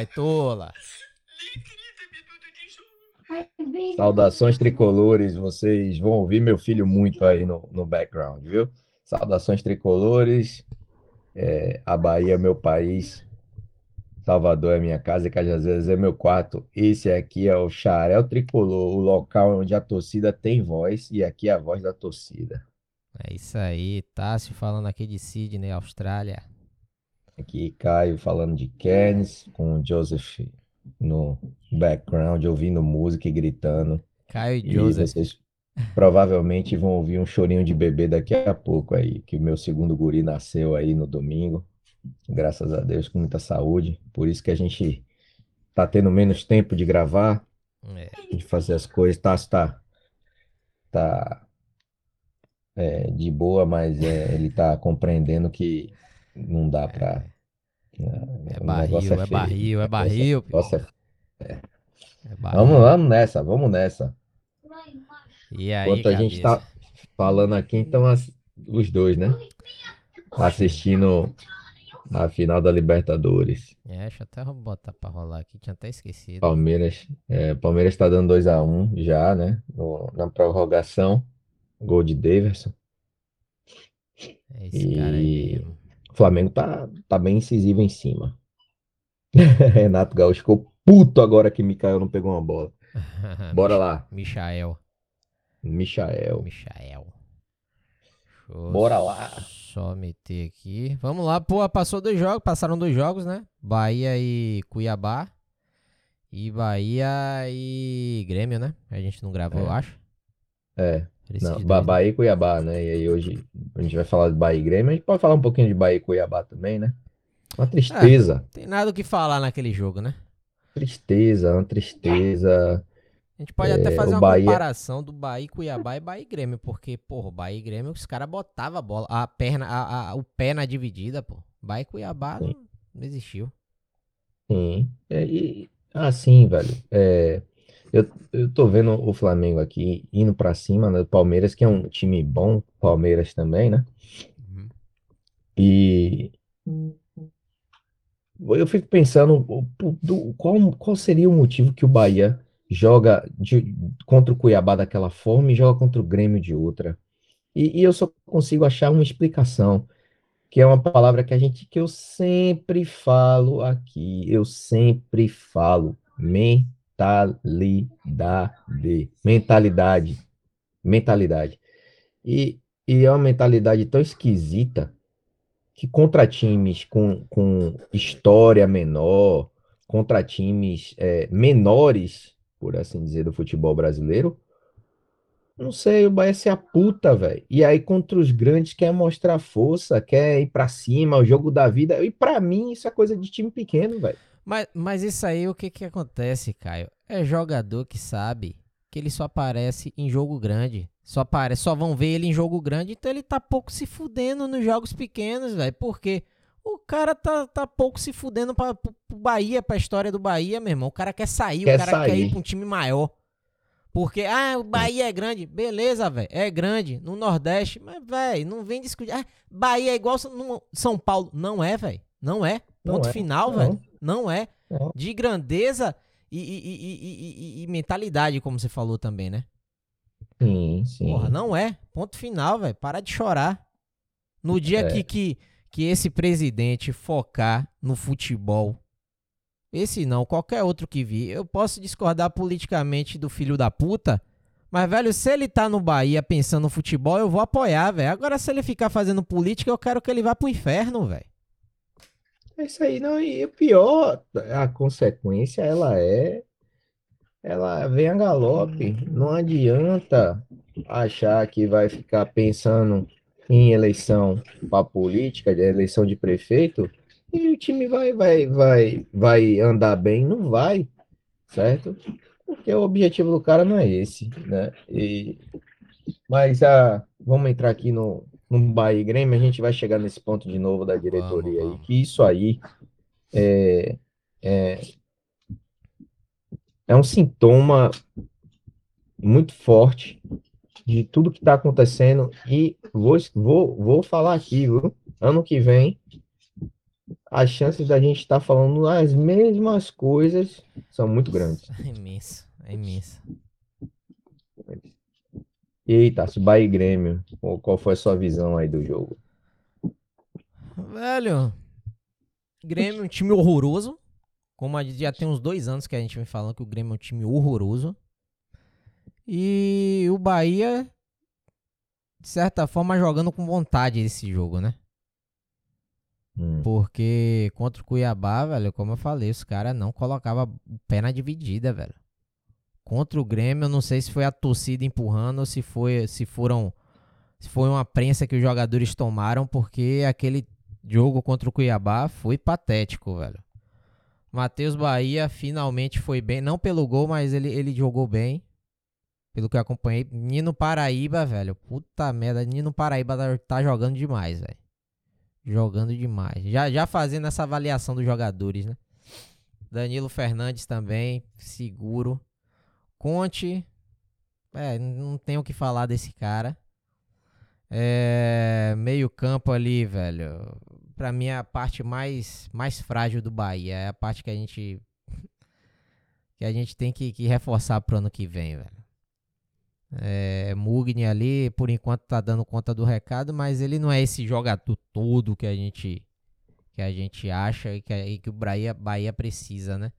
baitola. Saudações tricolores, vocês vão ouvir meu filho muito aí no, no background, viu? Saudações tricolores, é, a Bahia é meu país, Salvador é minha casa e Cajazeiras é meu quarto. Esse aqui é o Xarel Tricolor, o local onde a torcida tem voz e aqui é a voz da torcida. É isso aí, Tássio falando aqui de Sydney, Austrália. Aqui Caio falando de Cairns com o Joseph no background, ouvindo música e gritando. Caio e E Joseph. vocês provavelmente vão ouvir um chorinho de bebê daqui a pouco aí, que o meu segundo guri nasceu aí no domingo, graças a Deus, com muita saúde. Por isso que a gente tá tendo menos tempo de gravar, É, de fazer as coisas. Tá, tá, tá é, de boa, mas é, ele tá compreendendo que não dá pra. é o barril, negócio é feio. barril, é barril. negócio é- É barril. Vamos, vamos nessa, vamos nessa. E aí, Enquanto a gente tá cabeça? falando aqui, então as- os dois, né? Assistindo a final da Libertadores. É, deixa eu até botar pra rolar aqui, tinha até esquecido. Palmeiras, é, Palmeiras está dando 2 a 1 já, né? No- na prorrogação. Gol de Daverson. É esse cara aí E mesmo. O Flamengo tá, tá bem incisivo em cima. Renato Gaúcho ficou puto agora que Mikael não pegou uma bola. Bora lá, Michael. Michael. Michael. Bora lá. Só meter aqui. Vamos lá, pô, passou dois jogos, passaram dois jogos, né? Bahia e Cuiabá. E Bahia e Grêmio, né? A gente não gravou, É. eu acho. É, não? Bahia e Cuiabá, né? E aí hoje a gente vai falar de Bahia e Grêmio. A gente pode falar um pouquinho de Bahia e Cuiabá também, né? Uma tristeza, Tem nada o que falar naquele jogo, né? tristeza, uma tristeza. A gente pode até É, fazer o uma Bahia- comparação do Bahia e Cuiabá e Bahia e Grêmio, porque, porra, Bahia e Grêmio, os caras botavam a bola, a perna, a, a- o pé na dividida, pô. Bahia e Cuiabá Sim. não, não existiu. Sim. É, e assim, velho. é, eu, eu tô vendo o Flamengo aqui indo pra cima, né? O Palmeiras, que é um time bom, Palmeiras também, né? Uhum. E eu fico pensando do- qual, qual seria o motivo que o Bahia joga de- contra o Cuiabá daquela forma e joga contra o Grêmio de outra. E, e eu só consigo achar uma explicação, que é uma palavra que a gente, que eu sempre falo aqui, eu sempre falo, mentalidade, mentalidade, mentalidade. E, e é uma mentalidade tão esquisita que contra times com, com história menor, contra times é, menores, por assim dizer, do futebol brasileiro, não sei, o Bahia se aputa, velho. E aí contra os grandes quer mostrar força, quer ir pra cima, o jogo da vida. E pra mim isso é coisa de time pequeno, velho. Mas, mas isso aí, o que que acontece, Caio? É jogador que sabe que ele só aparece em jogo grande. Só aparece, só vão ver ele em jogo grande, então ele tá pouco se fudendo nos jogos pequenos, velho. Por quê? O cara tá, tá pouco se fudendo pra, pro Bahia, pra história do Bahia, meu irmão. O cara quer sair, Quer o cara quer ir sair. pra um time maior. Porque, ah, o Bahia é grande. Beleza, velho. É grande. No Nordeste. Mas, velho, não vem discutir. Ah, Bahia é igual São- no- São Paulo. Não é, velho. Não é. Não Ponto é. final, Não. velho. Não é. De grandeza e- e- e- e mentalidade, como você falou também, né? Sim, sim. Porra, não é. Ponto final, velho. Para de chorar. No dia É. que, que, que esse presidente focar no futebol, esse não, qualquer outro que vi, eu posso discordar politicamente do filho da puta, mas, velho, se ele tá no Bahia pensando no futebol, eu vou apoiar, velho. Agora, se ele ficar fazendo política, eu quero que ele vá pro inferno, velho. É isso aí, não. E o pior, a consequência, ela é. Ela vem a galope. Não adianta achar que vai ficar pensando em eleição para política, de eleição de prefeito, e o time vai, vai, vai, vai andar bem. Não vai, certo? Porque o objetivo do cara não é esse, né? E, mas ah, vamos entrar aqui no, no Bahia e Grêmio, a gente vai chegar nesse ponto de novo da diretoria aí, vamos. que isso aí é, é, é um sintoma muito forte de tudo que está acontecendo e vou, vou, vou falar aqui, viu? ano que vem, as chances da gente estar tá falando as mesmas coisas são muito grandes. É imenso, é imenso. Eita, Bahia e Grêmio, qual foi a sua visão aí do jogo? Velho, Grêmio é um time horroroso. Como já tem uns dois anos que a gente vem falando que o Grêmio é um time horroroso. E o Bahia, de certa forma, jogando com vontade esse jogo, né? Hum. Porque contra o Cuiabá, velho, como eu falei, os caras não colocavam o pé na dividida, velho. Contra o Grêmio, eu não sei se foi a torcida empurrando ou se foi se foram se foi uma prensa que os jogadores tomaram, porque aquele jogo contra o Cuiabá foi patético, velho. Matheus Bahia finalmente foi bem, não pelo gol, mas ele, ele jogou bem. Pelo que eu acompanhei. Nino Paraíba, velho. Puta merda, Nino Paraíba tá, tá jogando demais, velho. Jogando demais. Já, já fazendo essa avaliação dos jogadores, né? Danilo Fernandes também, seguro. Conte, é, não tenho o que falar desse cara. É, meio campo ali, velho. Pra mim é a parte mais, mais frágil do Bahia. É a parte que a gente que a gente tem que, que reforçar pro ano que vem, velho. É, Mugni ali, por enquanto tá dando conta do recado, mas ele não é esse jogador todo que a gente que a gente acha e que, que o Bahia, Bahia precisa, né?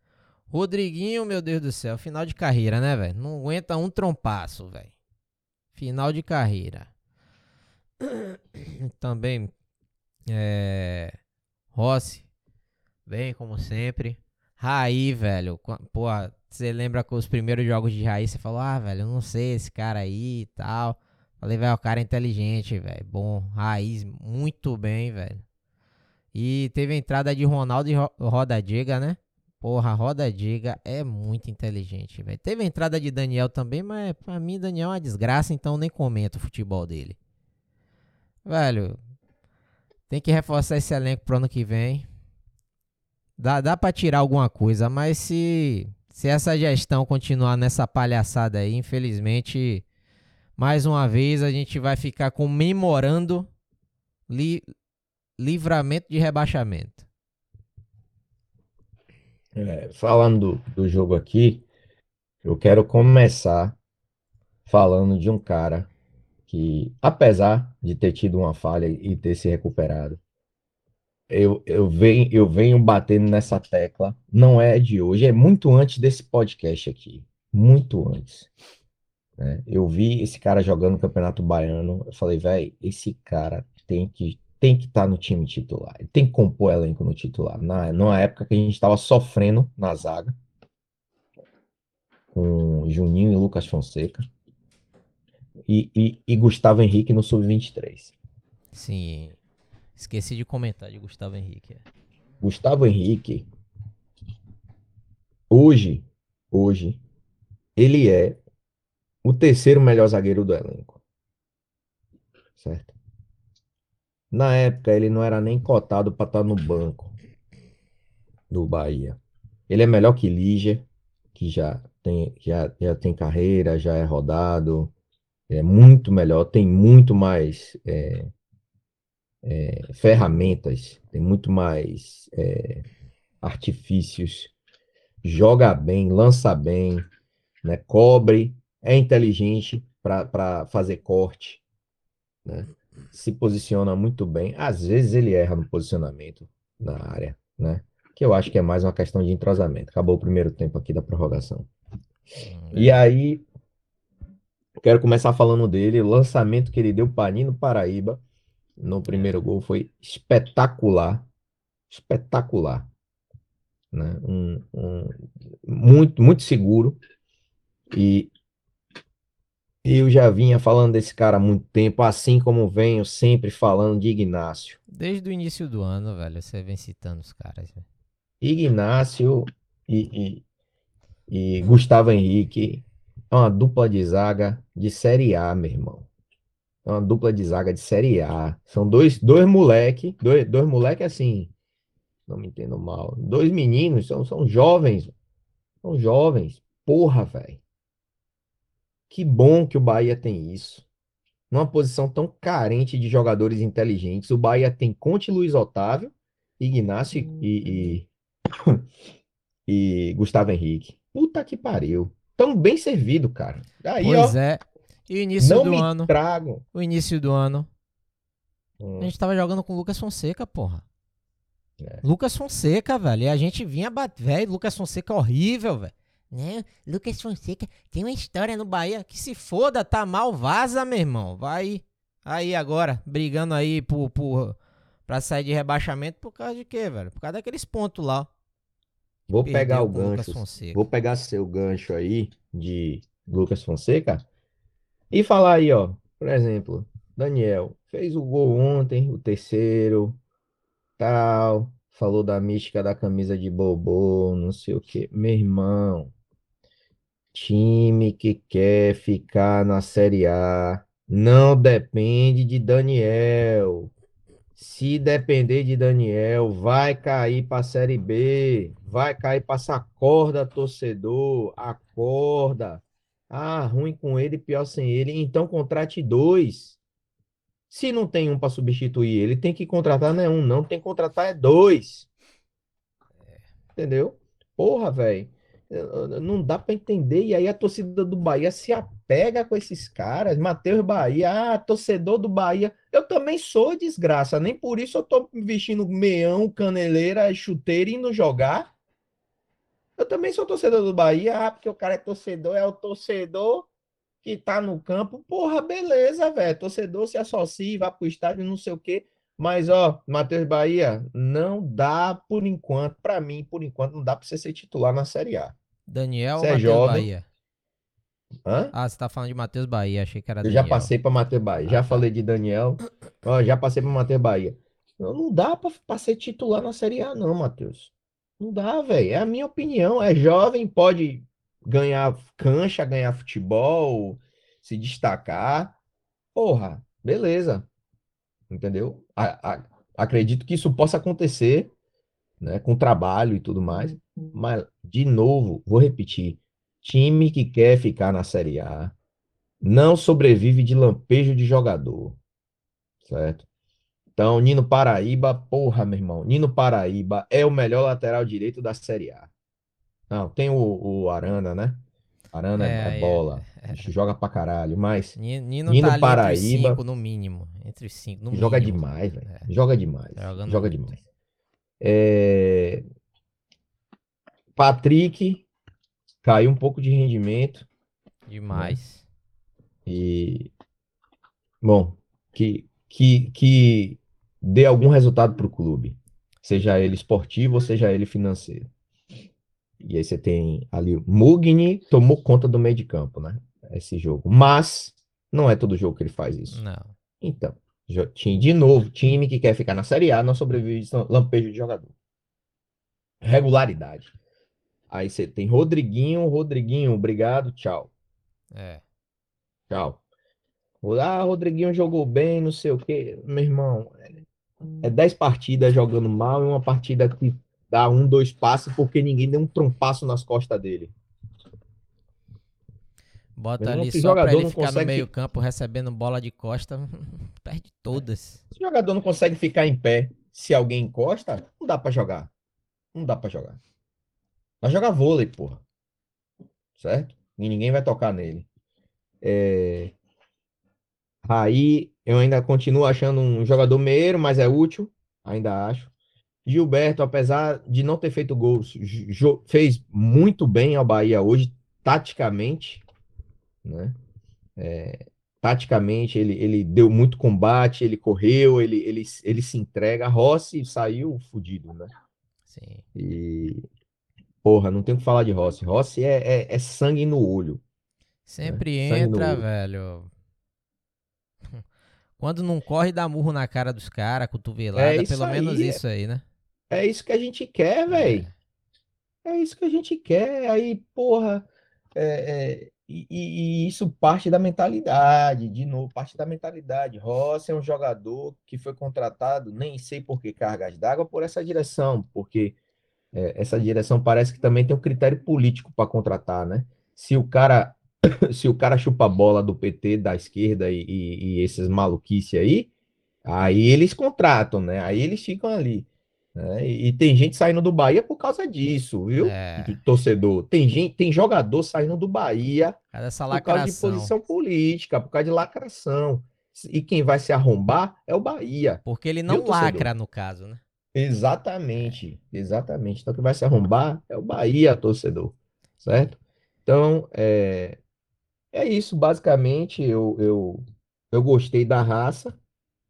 Rodriguinho, meu Deus do céu, final de carreira, né, velho? Não aguenta um trompaço, velho. Final de carreira. Também, é. Rossi, bem como sempre. Raí, velho. Pô, você lembra com os primeiros jogos de Raí, você falou, ah, velho, eu não sei esse cara aí e tal. Falei, velho, o cara é inteligente, velho. Bom, Raiz, muito bem, velho. E teve a entrada de Ronaldo e Roda Diga, né? Porra, a Roda Diga é muito inteligente, velho. Teve a entrada de Daniel também, mas pra mim Daniel é uma desgraça, então nem comento o futebol dele. Velho, tem que reforçar esse elenco pro ano que vem. Dá, dá pra tirar alguma coisa, mas se, se essa gestão continuar nessa palhaçada aí, infelizmente, mais uma vez a gente vai ficar comemorando li, livramento de rebaixamento. É, falando do, jogo aqui, eu quero começar falando de um cara que, apesar de ter tido uma falha e ter se recuperado, eu, eu, venho, eu venho batendo nessa tecla, não é de hoje, é muito antes desse podcast aqui, muito antes. Né? Eu vi esse cara jogando no Campeonato Baiano, eu falei, velho, esse cara tem que tem que estar tá no time titular. Ele tem que compor elenco no titular. Na, numa época que a gente estava sofrendo na zaga, com Juninho e Lucas Fonseca, e, e, e Gustavo Henrique no Sub-23. Sim. Esqueci de comentar de Gustavo Henrique. É. Gustavo Henrique, hoje, hoje, ele é o terceiro melhor zagueiro do elenco. Certo? Na época, ele não era nem cotado para estar tá no banco do Bahia. Ele é melhor que Lígia, que já tem, já, já tem carreira, já é rodado. É muito melhor, tem muito mais é, é, ferramentas, tem muito mais é, artifícios. Joga bem, lança bem, né? cobre, é inteligente para fazer corte. Né? Se posiciona muito bem. Às vezes ele erra no posicionamento na área, né? Que eu acho que é mais uma questão de entrosamento. Acabou o primeiro tempo aqui da prorrogação. Hum, e é. aí, quero começar falando dele. O lançamento que ele deu para Nino Paraíba no primeiro gol foi espetacular. Espetacular. Né? Um, um, muito, muito seguro. E eu já vinha falando desse cara há muito tempo, assim como venho sempre falando de Ignácio. Desde o início do ano, velho, você vem citando os caras. Velho. Ignácio e, e, e Gustavo Henrique é uma dupla de zaga de Série A, meu irmão. É uma dupla de zaga de Série A. São dois, dois moleque, dois, dois moleque assim, não me entendo mal. Dois meninos, são, são jovens. São jovens. Porra, velho. Que bom que o Bahia tem isso. numa posição tão carente de jogadores inteligentes. O Bahia tem Conte Luiz Otávio, Ignacio e, e, e Gustavo Henrique. Puta que pariu. Tão bem servido, cara. Aí, Pois ó, é. E o início não do me ano. tragam. O início do ano. Hum, A gente tava jogando com o Lucas Fonseca, porra. É. Lucas Fonseca, velho. E a gente vinha bater. Velho, Lucas Fonseca horrível, velho. Né? Lucas Fonseca tem uma história no Bahia que se foda, tá mal, vaza, meu irmão. Vai aí agora, brigando aí por, por, pra sair de rebaixamento por causa de quê, velho? Por causa daqueles pontos lá. Vou pegar o gancho. Vou pegar seu gancho aí de Lucas Fonseca e falar aí, ó. Por exemplo, Daniel fez o gol ontem, o terceiro, tal. Falou da mística da camisa de Bobô, não sei o quê. Meu irmão, time que quer ficar na Série A não depende de Daniel. Se depender de Daniel, vai cair para a Série B, vai cair para essa corda, torcedor, acorda. Ah, ruim com ele, pior sem ele. Então contrate dois. Se não tem um para substituir ele, tem que contratar não é um, não, tem que contratar é dois. Entendeu? Porra, velho. Não dá para entender. E aí a torcida do Bahia se apega com esses caras. Matheus Bahia, ah, torcedor do Bahia. Eu também sou desgraça. Nem por isso eu tô vestindo meião, caneleira, chuteira indo jogar. Eu também sou torcedor do Bahia. Ah, porque o cara é torcedor, é o torcedor que tá no campo. Porra, beleza, velho. Torcedor se associa, vai pro estádio, não sei o quê. Mas, ó, Matheus Bahia, não dá por enquanto, pra mim, por enquanto, não dá pra você ser titular na Série A. Daniel Você é jovem. Bahia? Hã? Ah, você tá falando de Matheus Bahia, achei que era Eu Daniel. já passei para Matheus Bahia, já Ah, tá. falei de Daniel, ó, já passei para Matheus Bahia. Não, não dá para ser titular na Série A, não, Matheus. Não dá, velho. É a minha opinião. É jovem, pode ganhar cancha, ganhar futebol, se destacar. Porra, beleza. Entendeu? A- a- acredito que isso possa acontecer, né, com trabalho e tudo mais. Mas, de novo, vou repetir: time que quer ficar na Série A não sobrevive de lampejo de jogador, certo? Então, Nino Paraíba, porra, meu irmão, Nino Paraíba é o melhor lateral direito da Série A. Não, tem o, o Arana, né? Arana é, É, é é, bola, bicho joga pra caralho, mas Ni- Nino, Nino tá Paraíba- cinco, no mínimo. Entre cinco, no joga mínimo. demais, velho. É. Joga demais, Tá jogando joga muito. demais. Patrick caiu um pouco de rendimento. Demais. E bom, que que que dê algum resultado para o clube, seja ele esportivo ou seja ele financeiro. E aí você tem ali o Mugni tomou conta do meio de campo, né? Esse jogo, mas não é todo jogo que ele faz isso. Não. Então, time de novo, time que quer ficar na Série A não sobrevive de lampejo de jogador. Regularidade. Aí você tem Rodriguinho, Rodriguinho, obrigado, tchau. É. Tchau. Ah, Rodriguinho jogou bem, não sei o quê. Meu irmão, é 10 partidas jogando mal e uma partida que dá um, dois passos porque ninguém deu um trompaço nas costas dele. Bota ali só pra ele não ficar no consegue meio fi- campo recebendo bola de costa, perde todas. Se o jogador não consegue ficar em pé se alguém encosta, não dá pra jogar. Não dá pra jogar. Vai jogar vôlei, porra. Certo? E ninguém vai tocar nele. É... Raí, eu ainda continuo achando um jogador meio, mas é útil. Ainda acho. Gilberto, apesar de não ter feito gols, fez muito bem ao Bahia hoje, taticamente, né? É, taticamente, ele, ele deu muito combate, ele correu, ele, ele, ele se entrega. Rossi saiu fudido, né? Sim. E, porra, não tem o que falar de Rossi. Rossi é, é, é sangue no olho. Sempre É, sangue no entra, velho. Quando não corre, dá murro na cara dos caras, cotovelada, É pelo menos aí, é- isso aí, né? É isso que a gente quer, velho. É isso que a gente quer. Aí, porra, é, é, e, e- e isso parte da mentalidade, de novo, parte da mentalidade. Rossi é um jogador que foi contratado, nem sei por que cargas d'água, por essa direção, porque é, essa direção parece que também tem um critério político para contratar, né? Se o cara se o cara chupa a bola do PT, da esquerda e, e, e esses maluquice aí, aí eles contratam, né? Aí eles ficam ali. Né? E, e tem gente saindo do Bahia por causa disso, viu? É. Torcedor. Tem gente, tem jogador saindo do Bahia por causa de posição política, por causa de lacração. E quem vai se arrombar é o Bahia. Porque ele não Viu, torcedor? lacra, no caso, né? Exatamente, exatamente. Então, quem vai se arrombar é o Bahia, torcedor, certo? Então, é, é isso, basicamente. Eu, eu, eu gostei da raça,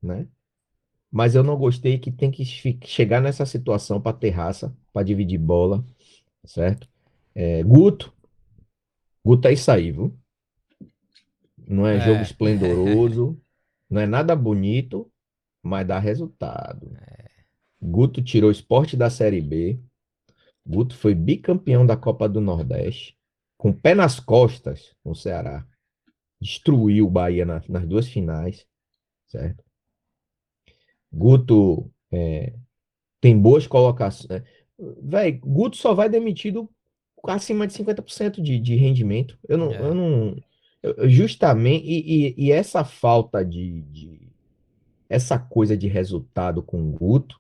né? Mas eu não gostei que tem que chegar nessa situação para ter raça, para dividir bola, certo? É, Guto, Guto é isso aí, viu? Não é jogo É. esplendoroso, não é nada bonito, mas dá resultado. Guto tirou o esporte da Série B. Guto foi bicampeão da Copa do Nordeste, com o pé nas costas no Ceará. Destruiu o Bahia na- nas duas finais, certo? Guto é, tem boas colocações. Véi, Guto só vai demitido acima de 50% de, de rendimento. Eu não, É. eu não. eu justamente. E, e- e essa falta de, de- Essa coisa de resultado com o Guto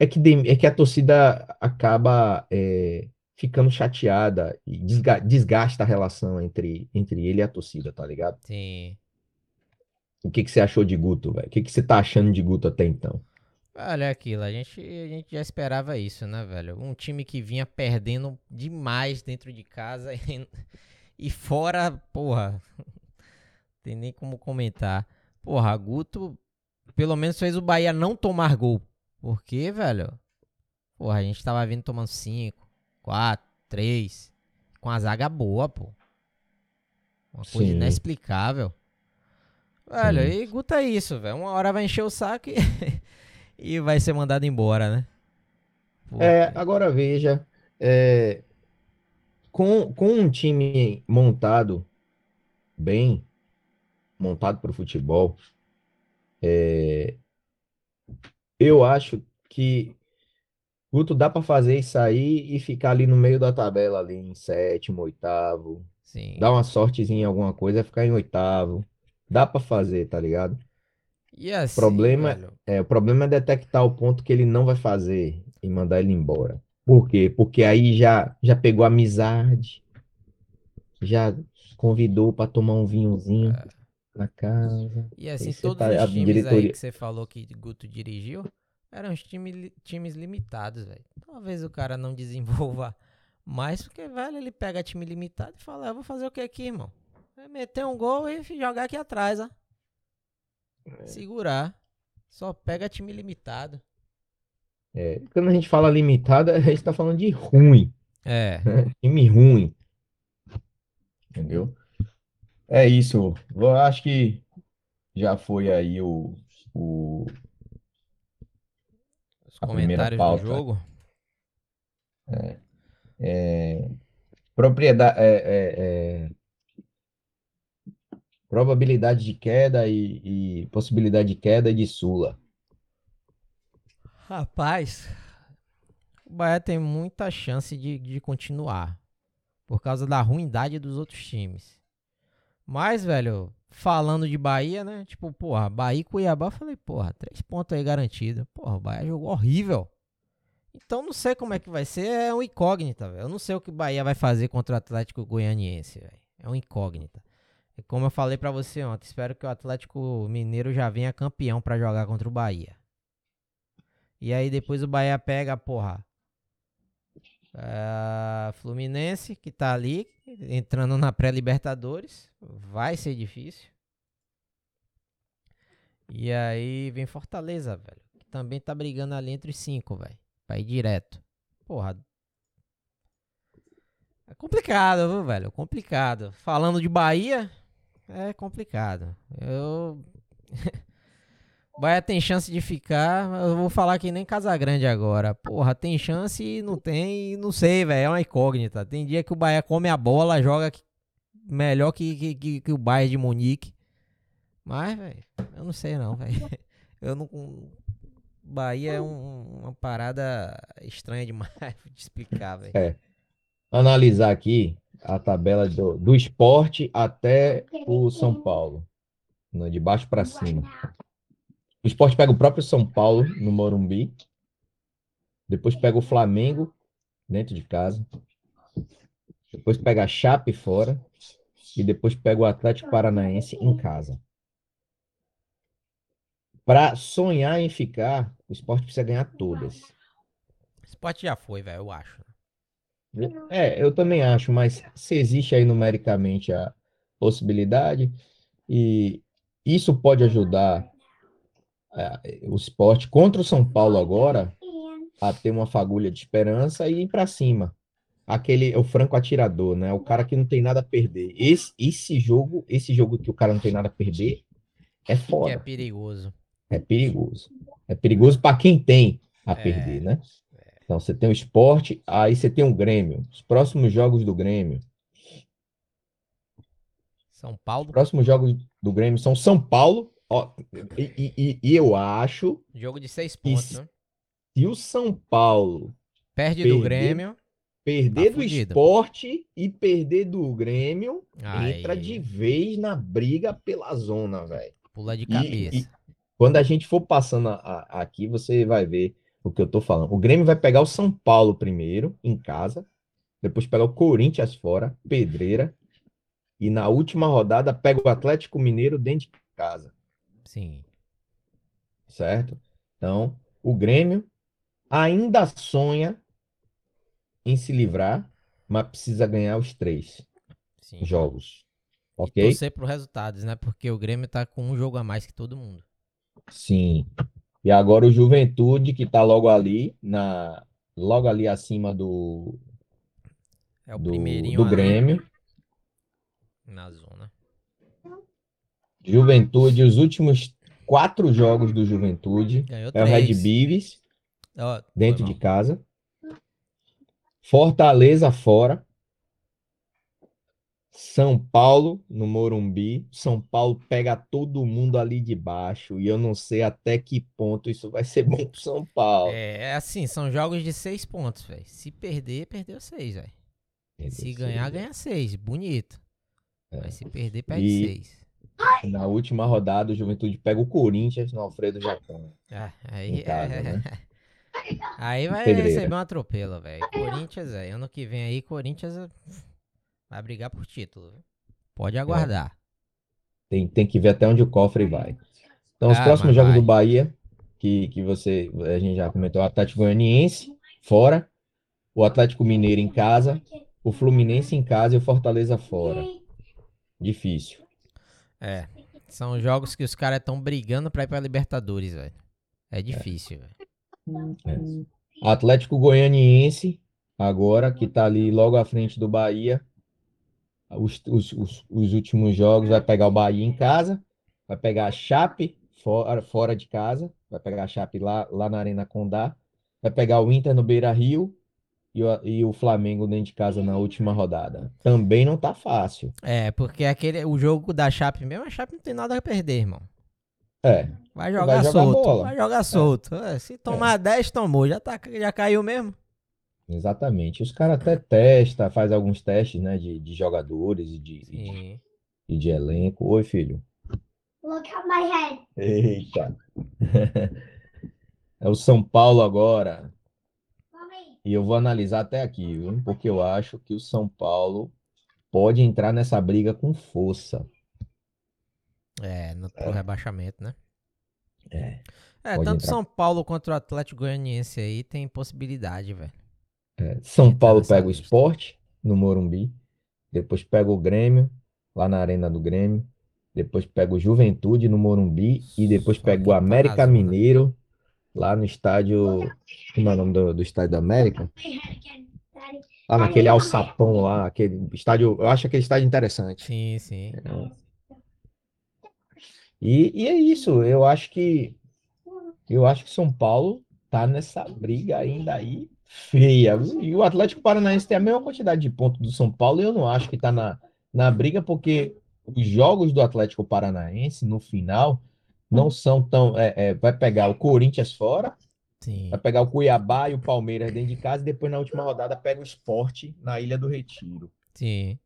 é que, é que a torcida acaba é, ficando chateada e desga- desgasta a relação entre, entre ele e a torcida, tá ligado? Sim. O que que você achou de Guto, velho? O que que você tá achando de Guto até então? Olha aquilo, a gente, a gente já esperava isso, né, velho? Um time que vinha perdendo demais dentro de casa e, e fora, porra, tem nem como comentar. Porra, Guto pelo menos fez o Bahia não tomar gol. Porque, velho, porra, a gente tava vindo tomando 5, 4, 3, com a zaga boa, pô. Uma coisa Sim. inexplicável. Velho, Sim. e Guto é isso, velho. Uma hora vai encher o saco e, e vai ser mandado embora, né? É, Porque- agora veja, é, com, com um time montado bem, montado para o futebol, é, eu acho que Guto dá para fazer isso aí e ficar ali no meio da tabela, ali em sétimo, oitavo. Sim. Dá uma sortezinha em alguma coisa, ficar em oitavo. Dá para fazer, tá ligado? E assim, problema- velho, É, o problema é detectar o ponto que ele não vai fazer e mandar ele embora. Por quê? Porque aí já, já pegou amizade, já convidou para tomar um vinhozinho na casa. E assim, Aí todos tá- os times aí diretoria- que você falou que Guto dirigiu eram os time, times limitados, velho. Talvez o cara não desenvolva mais, porque, velho, ele pega time limitado e fala, "Ah, eu vou fazer o que aqui, irmão? É meter um gol e jogar aqui atrás, ó. É. Segurar. Só pega time limitado. É, quando a gente fala limitada, a gente tá falando de ruim, É. né? Time ruim. Entendeu? É isso. Eu acho que já foi aí o, o, Os A primeira comentários pauta. do jogo. é, propriedade, é, é, é, probabilidade de queda e, e possibilidade de queda de Sula. Rapaz, o Bahia tem muita chance de, de continuar. Por causa da ruindade dos outros times. Mas, velho, falando de Bahia, né? Tipo, porra, Bahia e Cuiabá, falei, porra, três pontos aí garantido. Porra, o Bahia jogou horrível. Então não sei como é que vai ser, é um incógnita, velho. Eu não sei o que o Bahia vai fazer contra o Atlético Goianiense, velho. É um incógnita. E como eu falei pra você ontem, espero que o Atlético Mineiro já venha campeão pra jogar contra o Bahia. E aí depois o Bahia pega, porra, é, Fluminense, que tá ali, entrando na pré-Libertadores. Vai ser difícil. E aí vem Fortaleza, velho. Que também tá brigando ali entre os cinco, velho. Ir direto. Porra. É complicado, viu, velho? Complicado. Falando de Bahia, é complicado. Eu. Bahia tem chance de ficar. Eu vou falar que nem Casagrande agora. Porra, tem chance e não tem. Não sei, velho. É uma incógnita. Tem dia que o Bahia come a bola, joga melhor que, que, que, que o Bayern de Munique. Mas, velho, eu não sei não, velho. Eu não. Bahia é um- uma parada estranha demais de explicar, velho. Analisar aqui a tabela do, do esporte até o São Paulo, né, de baixo para cima. O esporte pega o próprio São Paulo no Morumbi, depois pega o Flamengo dentro de casa, depois pega a Chape fora e depois pega o Atlético Paranaense em casa. Para sonhar em ficar, o esporte precisa ganhar todas. O esporte já foi, velho, eu acho. É, eu também acho, mas se existe aí numericamente a possibilidade, e isso pode ajudar o esporte contra o São Paulo agora a ter uma fagulha de esperança e ir para cima. Aquele, o franco atirador, né? O cara que não tem nada a perder. Esse, esse jogo, esse jogo que o cara não tem nada a perder, é é foda. perigoso. É perigoso. É perigoso para quem tem a É. perder, né? Então você tem o esporte, aí você tem o Grêmio. Os próximos jogos do Grêmio. São Paulo, Os próximos jogos do Grêmio são São Paulo. Ó, e, e- e eu acho jogo de seis pontos, né? que o São Paulo Perde Perder. do Grêmio. perder Tá do fudido. esporte e perder do Grêmio, entra Aí, de vez na briga pela zona, velho. pula de cabeça. e quando a gente for passando a- a- aqui, você vai ver o que eu tô falando. O Grêmio vai pegar o São Paulo primeiro, em casa, depois pega o Corinthians fora, pedreira, e na última rodada pega o Atlético Mineiro dentro de casa, Sim. certo? Então, o Grêmio ainda sonha em se livrar, mas precisa ganhar os três Sim. jogos, E ok? torcer pro resultados, né? Porque o Grêmio tá com um jogo a mais que todo mundo. Sim. E agora o Juventude, que tá logo ali, na, logo ali acima do, É o do, primeirinho do ali Grêmio. na zona. Juventude, os últimos quatro jogos do Juventude Ganhou é o Red. Beavis, Ó, dentro de casa. Fortaleza fora. São Paulo no Morumbi. São Paulo pega todo mundo ali de baixo. E eu não sei até que ponto isso vai ser bom pro São. Paulo. É, é assim, são jogos de seis pontos, velho. Se perder, perdeu seis, velho. Se ganhar, ganha seis. Bonito. Mas se perder, perde É. E- seis. Na última rodada, o Juventude pega o Corinthians no Alfredo Jacão. Ah, aí, casa, é- né? aí vai Pedreira. receber um atropelo, velho. Corinthians, velho. Ano que vem aí, Corinthians eh, vai brigar por título. Pode É. aguardar. Tem, tem que ver até onde o cofre vai. Então, os Ah, próximos jogos vai. do Bahia, que, que você, a gente já comentou, o Atlético Goianiense fora, o Atlético Mineiro em casa, o Fluminense em casa e o Fortaleza fora. Difícil. É. São jogos que os caras estão brigando pra ir pra Libertadores, velho. É difícil, velho. Atlético Goianiense, agora, que tá ali logo à frente do Bahia. Os, os, os, os últimos jogos vai pegar o Bahia em casa, vai pegar a Chape fora, fora de casa, vai pegar a Chape lá, lá na Arena Condá, vai pegar o Inter no Beira-Rio e o, e o Flamengo dentro de casa na última rodada. Também não tá fácil. É, porque aquele, o jogo da Chape mesmo, a Chape não tem nada a perder, irmão. É, Vai jogar, jogar solto. bola. Vai jogar solto. É, se tomar 10, tomou. Já, tá, já caiu mesmo. exatamente. Os caras até testam, faz alguns testes, né, de, de jogadores e de, e de, e de elenco. Oi, filho. Look at my head. Eita. É o São Paulo agora. E eu vou analisar até aqui, viu? Porque eu acho que o São Paulo pode entrar nessa briga com força. É, no, pro rebaixamento, né? É. É, tanto entrar. São Paulo quanto o Atlético Goianiense aí tem possibilidade, velho. É, São Paulo pega o. Sport no Morumbi. Depois pega o Grêmio, lá na Arena do Grêmio. Depois pega o Juventude no Morumbi. E depois pega o tá América. Mineiro, lá no estádio. Como é o nome do, do estádio da América? Lá naquele alçapão lá, aquele estádio. Eu acho aquele estádio interessante. Sim, sim. E, e é isso, eu acho que eu acho que São Paulo tá nessa briga ainda aí feia. E o Atlético Paranaense tem a mesma quantidade de pontos do São Paulo, e eu não acho que tá na, na briga, porque os jogos do Atlético Paranaense, no final, não são tão. é, é, vai pegar o Corinthians fora, Sim. vai pegar o Cuiabá e o Palmeiras dentro de casa, e depois na última rodada pega o Sport na Ilha do Retiro. Sim.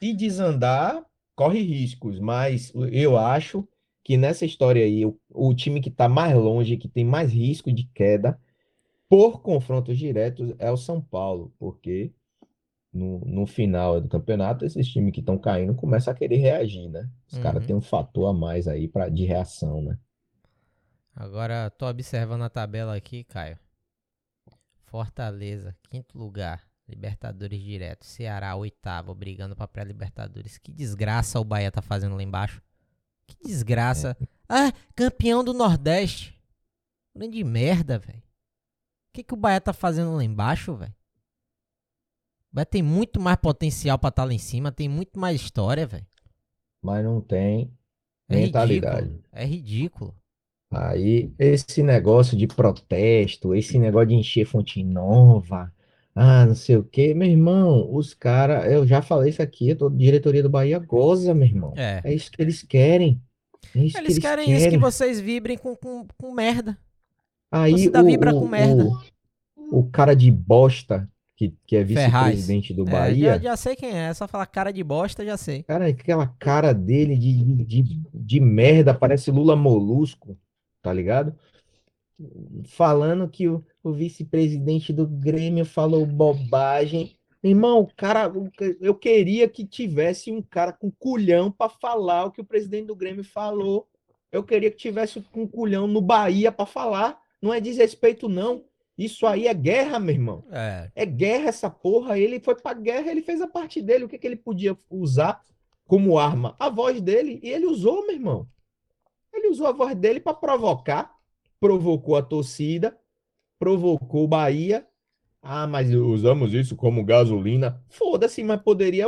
Se desandar, corre riscos, mas eu acho que nessa história aí, o, o time que está mais longe, que tem mais risco de queda por confrontos diretos é o São Paulo, porque no, no final do campeonato, esses times que estão caindo começam a querer reagir, né? Os caras Uhum. têm um fator a mais aí pra, de reação, né? Agora, tô observando a tabela aqui, Caio. Fortaleza, quinto lugar. Libertadores direto. Ceará, oitavo, brigando pra pré-Libertadores. Que desgraça o Bahia tá fazendo lá embaixo. Que desgraça. Ah, campeão do Nordeste. Grande merda, velho. O que, que o Bahia tá fazendo lá embaixo, velho? Bahia tem muito mais potencial pra estar lá em cima. Tem muito mais história, velho. Mas não tem É mentalidade. ridículo. É ridículo. Aí, esse negócio de protesto, esse negócio de encher fonte nova, ah, não sei o quê, meu irmão, os caras, eu já falei isso aqui, a diretoria do Bahia goza, meu irmão. É. É isso que eles querem. É isso que Eles eles querem isso, que vocês vibrem com, com, com merda. Aí torcida o, vibra o, com merda. o, o cara de bosta, que, que é vice-presidente do É, Bahia, já, já sei quem é, é só falar cara de bosta, já sei. cara, aquela cara dele de, de, de merda, parece Lula Molusco, tá ligado? Falando que o, o vice-presidente do Grêmio falou bobagem. Irmão, o cara, eu queria que tivesse um cara com culhão para falar o que o presidente do Grêmio falou. Eu queria que tivesse com culhão no Bahia para falar. Não é desrespeito, não. Isso aí é guerra, meu irmão. É, É guerra essa porra. Ele foi pra guerra, ele fez a parte dele. O que, que ele podia usar como arma? A voz dele. E ele usou, meu irmão. Ele usou a voz dele para provocar. Provocou a torcida. Provocou o Bahia. Ah, mas usamos isso como gasolina. Foda-se, mas poderia,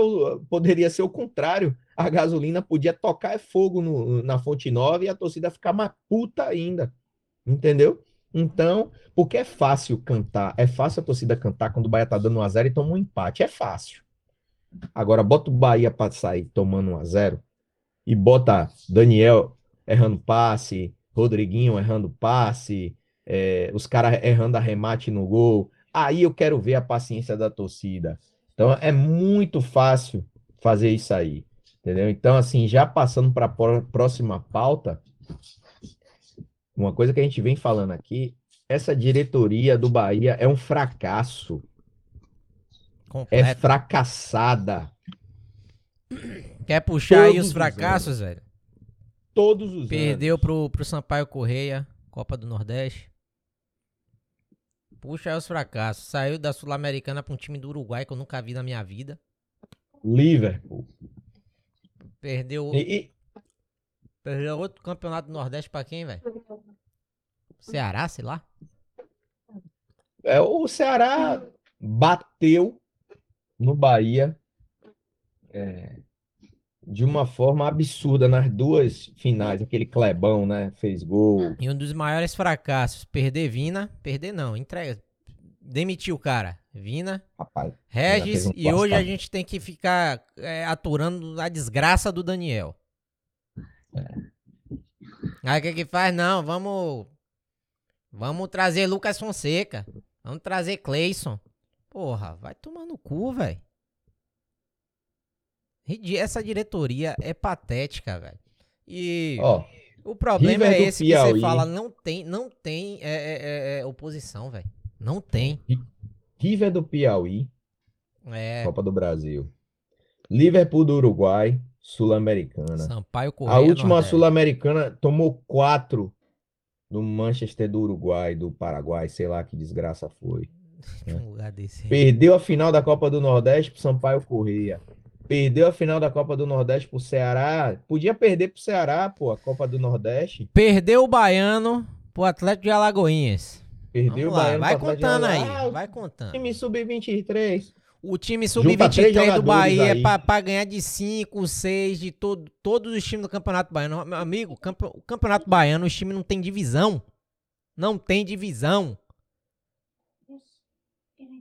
poderia ser o contrário. A gasolina podia tocar é fogo no- na Fonte Nova e a torcida ficar mais puta ainda. Entendeu? Então, porque é fácil cantar, é fácil a torcida cantar quando o Bahia tá dando 1x0 e toma um empate, é fácil. Agora, bota o Bahia para sair tomando 1x0 e bota Daniel errando passe, Rodriguinho errando passe, é, os caras errando arremate no gol. Aí eu quero ver a paciência da torcida. Então, é muito fácil fazer isso aí, entendeu? Então, assim, já passando para a próxima pauta, uma coisa que a gente vem falando aqui, essa diretoria do Bahia é um fracasso, é completo. fracassada Quer puxar aí todos os os fracassos, velho? todos os Perdeu anos. pro, pro Sampaio Correia, Copa do Nordeste. Puxa aí os fracassos. Saiu da Sul-Americana pra um time do Uruguai que eu nunca vi na minha vida. Liverpool. Perdeu, e- perdeu outro campeonato do Nordeste pra quem, velho? Ceará, sei lá. é, o Ceará bateu no Bahia é, de uma forma absurda nas duas finais. Aquele Clebão, né? Fez gol. E um dos maiores fracassos, perder Vina, perder não, entrega. Demitiu o cara. Vina, Rapaz, Regis, um e hoje a gente tem que ficar é, aturando a desgraça do Daniel. Aí o que que faz? Não, vamos. Vamos trazer Lucas Fonseca. Vamos trazer Cleison. Porra, vai tomar no cu, velho. Essa diretoria é patética, velho. E ó, o problema River é esse que você fala, não tem, não tem é, é, é, é, oposição, velho. Não tem. River do Piauí, É, Copa do Brasil. Liverpool do Uruguai, Sul-Americana. Sampaio Correia A última. Sul-Americana tomou quatro do Manchester do Uruguai, do Paraguai, sei lá que desgraça foi. Um lugar desse. Perdeu a final da Copa do Nordeste pro Sampaio Correia. Perdeu a final da Copa do Nordeste pro Ceará. Podia perder pro Ceará, pô, a Copa do Nordeste. Perdeu o Baiano pro Atlético de Alagoinhas. Perdeu Vamos o lá, Baiano vai contando aí. Ah, vai contando. Time sub-23. O time Junta três sub-23 do Bahia é aí. pra, pra ganhar de 5, 6, de todo, todos os times do Campeonato Baiano. Meu amigo, o campe- o Campeonato Baiano, os times não tem divisão. Não tem divisão.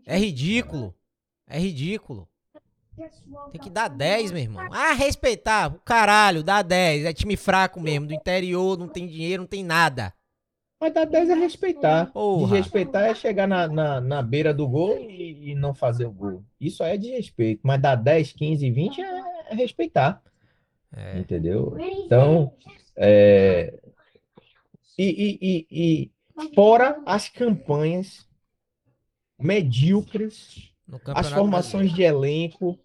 É ridículo. É ridículo. Tem que dar 10, meu irmão. Ah, respeitar. Caralho, dá 10. É time fraco mesmo, do interior, não tem dinheiro, não tem nada. Mas dar 10 é respeitar. Porra. Desrespeitar é chegar na, na, na beira do gol e, e não fazer o gol. Isso aí é desrespeito. Mas dar 10, 15, 20 é, é respeitar. É. Entendeu? Então, é, e, e, e, e fora as campanhas medíocres, as formações de elenco,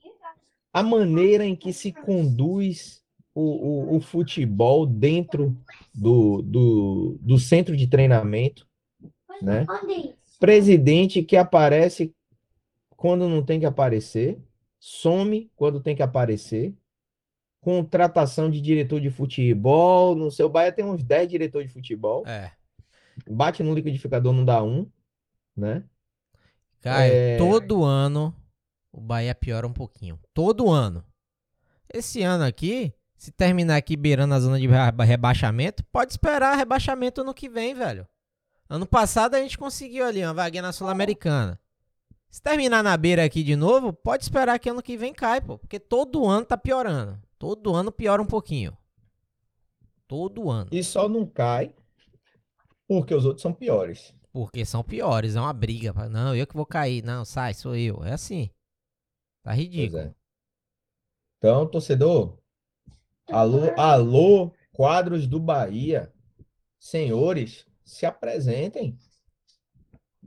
a maneira em que se conduz o, o, o futebol dentro do, do, do centro de treinamento, né? Presidente que aparece quando não tem que aparecer, some quando tem que aparecer, contratação de diretor de futebol, no seu Bahia tem uns 10 diretores de futebol, É. bate no liquidificador, não dá um, né? É. todo ano o Bahia piora um pouquinho. Todo ano. Esse ano aqui, se terminar aqui beirando a zona de reba- rebaixamento, pode esperar rebaixamento ano que vem, velho. Ano passado a gente conseguiu ali uma vaguinha na Sul-Americana. Se terminar na beira aqui de novo, pode esperar que ano que vem cai, pô. Porque todo ano tá piorando. Todo ano piora um pouquinho. Todo ano. E só não cai porque os outros são piores. Porque são piores, é uma briga. Não, eu que vou cair. Não, sai, sou eu. É assim. Tá Pois ridículo. é. Então, torcedor, alô, alô, quadros do Bahia, senhores, se apresentem.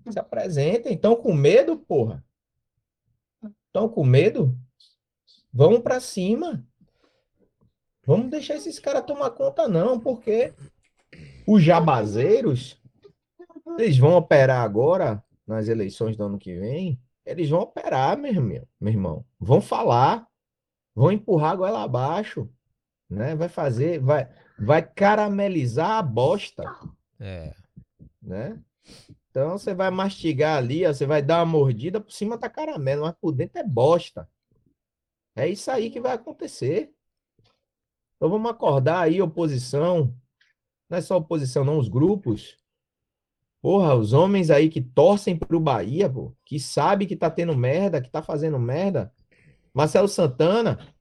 Se apresentem. Estão com medo, porra? Estão com medo? Vamos pra cima. Vamos deixar esses caras tomar conta, não, porque os jabazeiros, eles vão operar agora, nas eleições do ano que vem, eles vão operar, meu irmão, meu irmão. Vão falar, vão empurrar a goela abaixo, né? Vai fazer, vai, vai caramelizar a bosta, É. né? Então você vai mastigar ali, ó, você vai dar uma mordida, por cima tá caramelo, mas por dentro é bosta. É isso aí que vai acontecer. Então vamos acordar aí, oposição. Não é só oposição, não, os grupos. Porra, os homens aí que torcem pro Bahia, pô, que sabe que tá tendo merda, que tá fazendo merda. Marcelo Santana.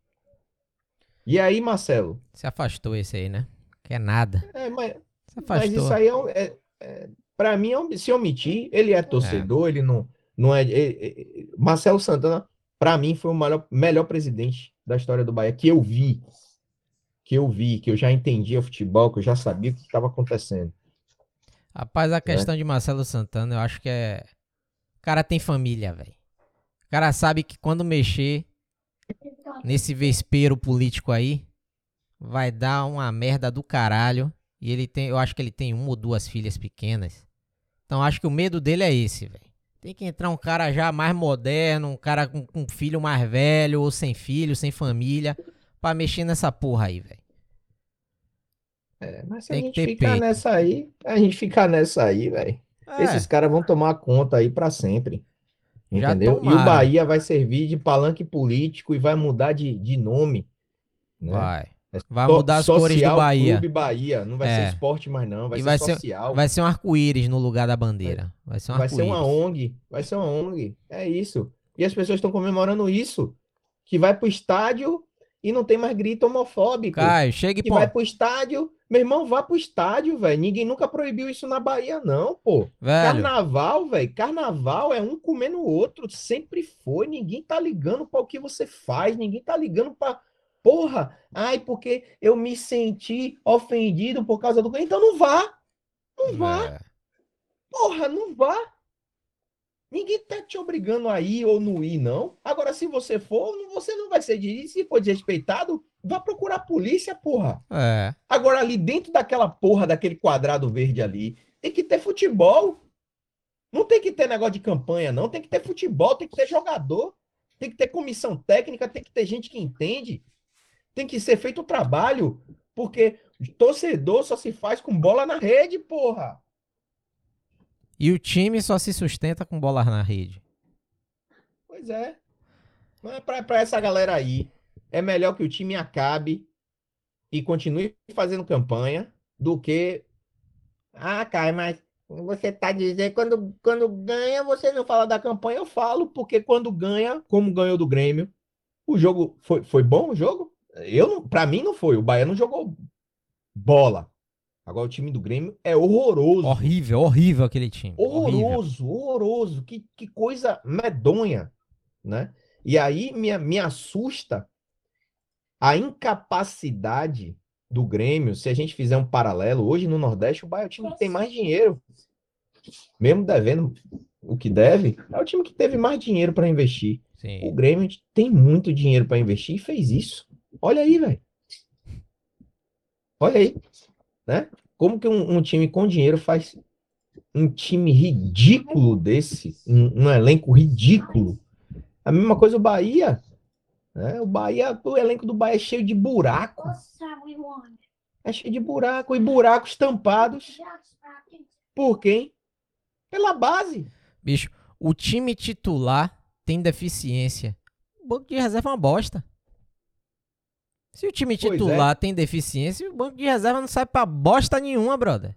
E aí, Marcelo? Se afastou esse aí, né? Quer nada. É, mas, Se mas afastou. isso aí é, é, é para mim é um- se omitir, ele é torcedor, ele não não é, é- é- Marcelo Santana, para mim foi o melhor, melhor presidente da história do Bahia que eu vi, que eu vi, que eu já entendia futebol, que eu já sabia o que estava acontecendo. Rapaz, a questão de Marcelo Santana, eu acho que é. O cara tem família, velho. O cara sabe que quando mexer nesse vespeiro político aí, vai dar uma merda do caralho. E ele tem. Eu acho que ele tem uma ou duas filhas pequenas. Então acho que o medo dele é esse, velho. Tem que entrar um cara já mais moderno, um cara com, com filho mais velho, ou sem filho, sem família, pra mexer nessa porra aí, velho. É, mas se a Tem que gente ficar peito. nessa aí, a gente ficar nessa aí, velho. É, Esses caras vão tomar conta aí para sempre. Entendeu? E o. Bahia vai servir de palanque político e vai mudar de, de nome. Né? vai. É Vai So- mudar as cores do Social Bahia. Clube Bahia. Não vai É. ser esporte mais, não. Vai E ser vai ser- social. Vai ser um arco-íris no lugar da bandeira. Vai ser um Vai ser uma. ONG. Vai ser uma ONG. É isso. E as pessoas estão comemorando isso. Que vai pro estádio e não tem mais grito homofóbico. Caio, chega e pô. vai pro estádio. Meu irmão, vá pro estádio, velho. Ninguém nunca proibiu isso na Bahia, não, pô. Velho, Carnaval, velho. Carnaval é um comendo o outro. Sempre foi. Ninguém tá ligando para o que você faz. Ninguém tá ligando para. Porra, ai, porque eu me senti ofendido por causa do. Então não vá. Não vá. é, Porra, não vá. Ninguém tá te obrigando a ir ou não ir, não. Agora, se você for, você não vai ser de Se for desrespeitado, vá procurar a polícia, porra. é. Agora, ali dentro daquela porra, daquele quadrado verde ali, tem que ter futebol. Não tem que ter negócio de campanha, não. Tem que ter futebol, tem que ter jogador, tem que ter comissão técnica, tem que ter gente que entende. Tem que ser feito o trabalho. Porque torcedor só se faz com bola na rede, porra. E o time só se sustenta com bolas na rede. Pois é. Mas pra, pra essa galera aí, é melhor que o time acabe e continue fazendo campanha do que. Ah, Caio, mas você tá dizendo quando, quando ganha, você não fala da campanha, eu falo, porque quando ganha, como ganhou do Grêmio, o jogo foi, foi bom o jogo? Eu para mim não foi. O Bahia não jogou bola. Agora o time do Grêmio é horroroso. Horrível, horrível aquele time. Horrível. Horroroso, horroroso. Que, que coisa medonha, né? E aí me, me assusta a incapacidade do Grêmio, se a gente fizer um paralelo, hoje no Nordeste o Bahia é o time que tem mais dinheiro. Mesmo devendo o que deve, é o time que teve mais dinheiro para investir. O Sim. Grêmio tem muito dinheiro para investir e fez isso. Olha aí, velho. Olha aí, né? Como que um, um time com dinheiro faz um time ridículo desse, um, um elenco ridículo? A mesma coisa o Bahia, né? O Bahia, o elenco do Bahia é cheio de buraco, é cheio de buraco e buracos tampados por quem? Pela base. Bicho, o time titular tem deficiência. O banco de reserva é uma bosta. Se o time é. titular tem deficiência, o banco de reserva não sai pra bosta nenhuma, brother.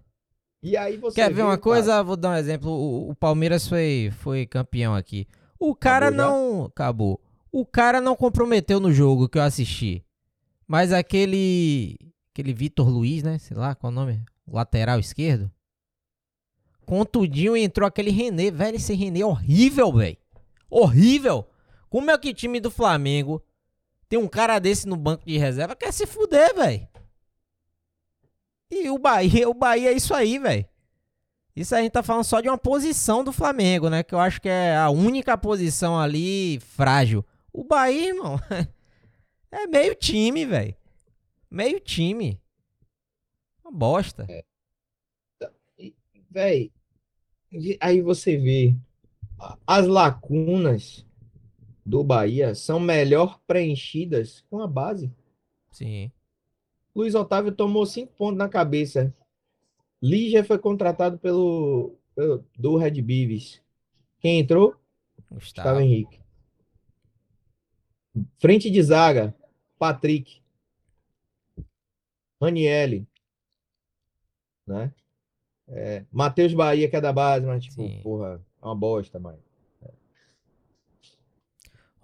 E aí você Quer ver uma cara, coisa? Vou dar um exemplo. O, o Palmeiras foi, foi campeão aqui. O cara Acabou já? não. Acabou. O cara não comprometeu no jogo que eu assisti. Mas aquele. Aquele Vitor Luiz, né? Sei lá qual é o nome. Lateral esquerdo. Contudinho entrou aquele René. Velho, esse René é horrível, velho. Horrível. Como é que time do Flamengo tem um cara desse no banco de reserva? Quer se fuder, velho. E o Bahia, o Bahia é isso aí, velho. Isso a gente tá falando só de uma posição do Flamengo, né? Que eu acho que é a única posição ali frágil. O Bahia, irmão, é meio time, velho. Meio time. Uma bosta. Véi, e aí você vê as lacunas do Bahia são melhor preenchidas com a base. Sim. Luiz Otávio tomou cinco pontos na cabeça. Lígia foi contratado pelo, pelo- do Red Beavis. Quem entrou? Gustavo Gustavo. Henrique. Frente de zaga, Patrick. Ranielli. Né? É, Matheus Bahia, que é da base, mas tipo, Sim. porra, é uma bosta, mãe.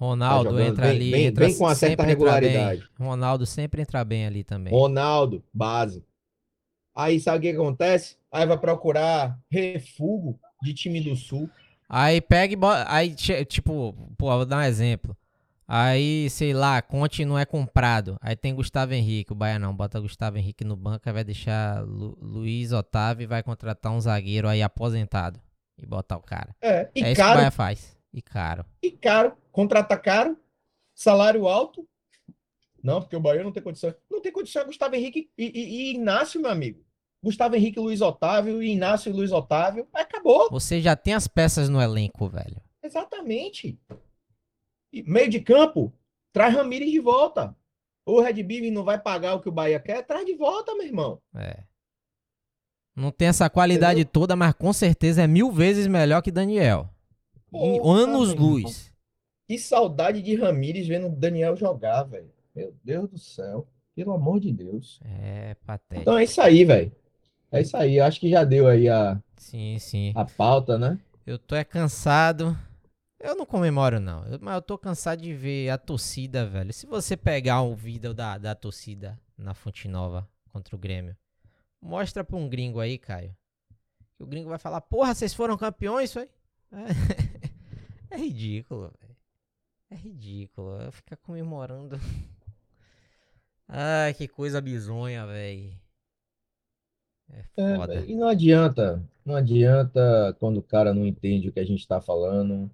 Ronaldo jogando entra bem- ali. bem- entra, bem com uma certa regularidade. Ronaldo sempre entra bem ali também. Ronaldo, base. Aí sabe o que acontece? Aí vai procurar refúgio de time do Sul. Aí pega e bota. Aí, tipo, pô, vou dar um exemplo. Aí, sei lá, Conte não é comprado. Aí tem Gustavo Henrique. O Bahia não, bota Gustavo Henrique no banco, aí vai deixar Lu- Luiz Otávio e vai contratar um zagueiro aí aposentado. E botar o cara. É, e é isso que o caro, Bahia faz. E caro. e caro, contrata caro, salário alto. Não, porque o Bahia não tem condição. Não tem condição é Gustavo Henrique e, e- e Inácio, meu amigo. Gustavo Henrique, Luiz Otávio, e Inácio e Luiz Otávio. Acabou. Você já tem as peças no elenco, velho. Exatamente. E meio de campo, traz Ramires de volta. O Red Bull não vai pagar o que o Bahia quer, traz de volta, meu irmão. É. Não tem essa qualidade toda, mas com certeza é mil vezes melhor que Daniel. Porra, anos luz. Que saudade de Ramires vendo o Daniel jogar, velho. Meu Deus do céu. Pelo amor de Deus. É patético. Então é isso aí, velho. É isso aí. Eu acho que já deu aí a, Sim, sim. a pauta, né? Eu tô é cansado. Eu não comemoro, não. Eu- mas eu tô cansado de ver a torcida, velho. Se você pegar um vídeo da, da torcida na Fonte Nova contra o Grêmio, mostra pra um gringo aí, Caio. Que o gringo vai falar, porra, vocês foram campeões, foi? É, é ridículo, velho. É ridículo. Ficar comemorando. Ai, que coisa bizonha, velho. É É, foda. velho, e não adianta. Não adianta quando o cara não entende o que a gente tá falando.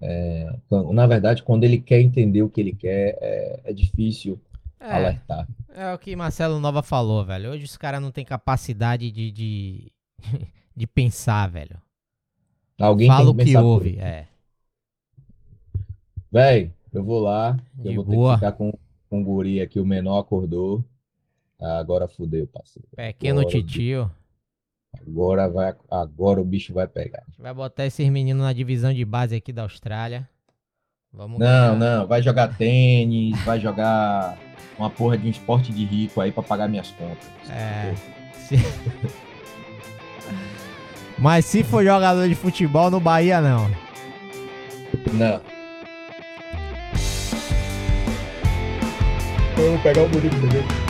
É, na verdade, quando ele quer entender o que ele quer, é, é difícil É. alertar. É o que Marcelo Nova falou, velho. Hoje os caras não têm capacidade de, de, de pensar, velho. Alguém Fala o que que pensar por ouve, ele. é. Véi, eu vou lá. Eu De vou ter boa. que ficar com, com o guri aqui. O menor acordou. Ah, Agora fudeu, parceiro. Pequeno Agora titio. Agora vai, agora o bicho vai pegar. Vai botar esses meninos na divisão de base aqui da Austrália. Vamos Não, ganhar. não, vai jogar tênis, vai jogar uma porra de um esporte de rico aí pra pagar minhas contas. É. Se- Mas se for jogador de futebol no Bahia, não. Não. Vamos pegar o bonito também.